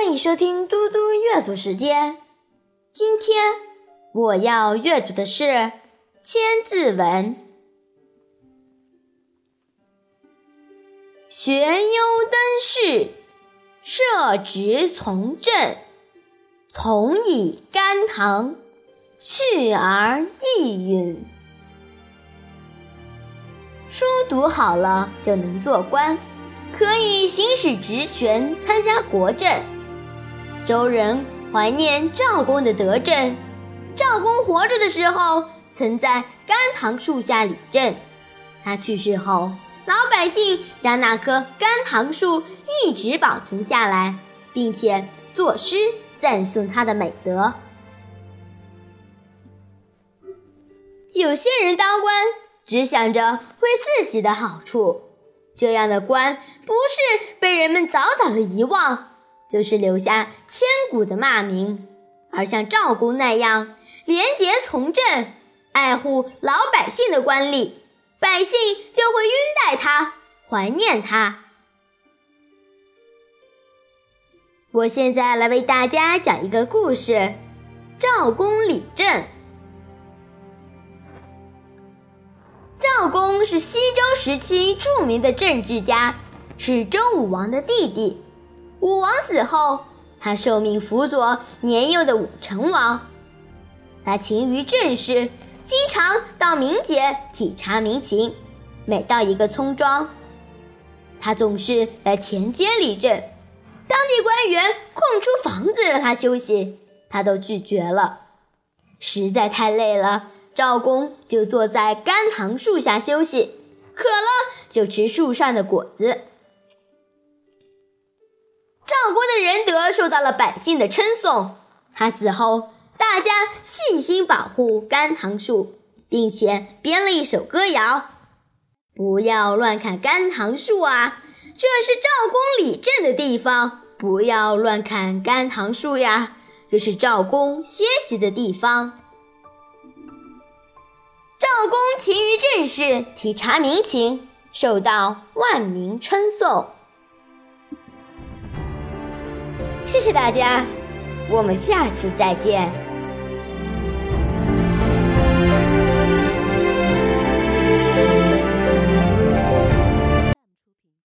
欢迎收听嘟嘟阅读时间。今天我要阅读的是《千字文》。学优登仕，设职从政，从以甘棠，去而益允。书读好了就能做官，可以行使职权，参加国政。周人怀念赵公的德政。赵公活着的时候，曾在甘棠树下理政；他去世后，老百姓将那棵甘棠树一直保存下来，并且作诗赞颂他的美德。有些人当官只想着为自己的好处，这样的官不是被人们早早的遗忘。就是留下千古的骂名，而像赵公那样廉洁从政、爱护老百姓的官吏，百姓就会拥戴他、怀念他。我现在来为大家讲一个故事：赵公理政。赵公是西周时期著名的政治家，是周武王的弟弟。武王死后，他受命辅佐年幼的武成王。他勤于政事，经常到民间体察民情。每到一个村庄，他总是来田间理政。当地官员空出房子让他休息，他都拒绝了。实在太累了，赵公就坐在甘棠树下休息，渴了就吃树上的果子。受到了百姓的称颂。他死后，大家细心保护甘棠树，并且编了一首歌谣：“不要乱砍甘棠树啊，这是赵公理政的地方；不要乱砍甘棠树呀，这是赵公歇息的地方。”赵公勤于政事，体察民情，受到万民称颂。谢谢大家，我们下次再见。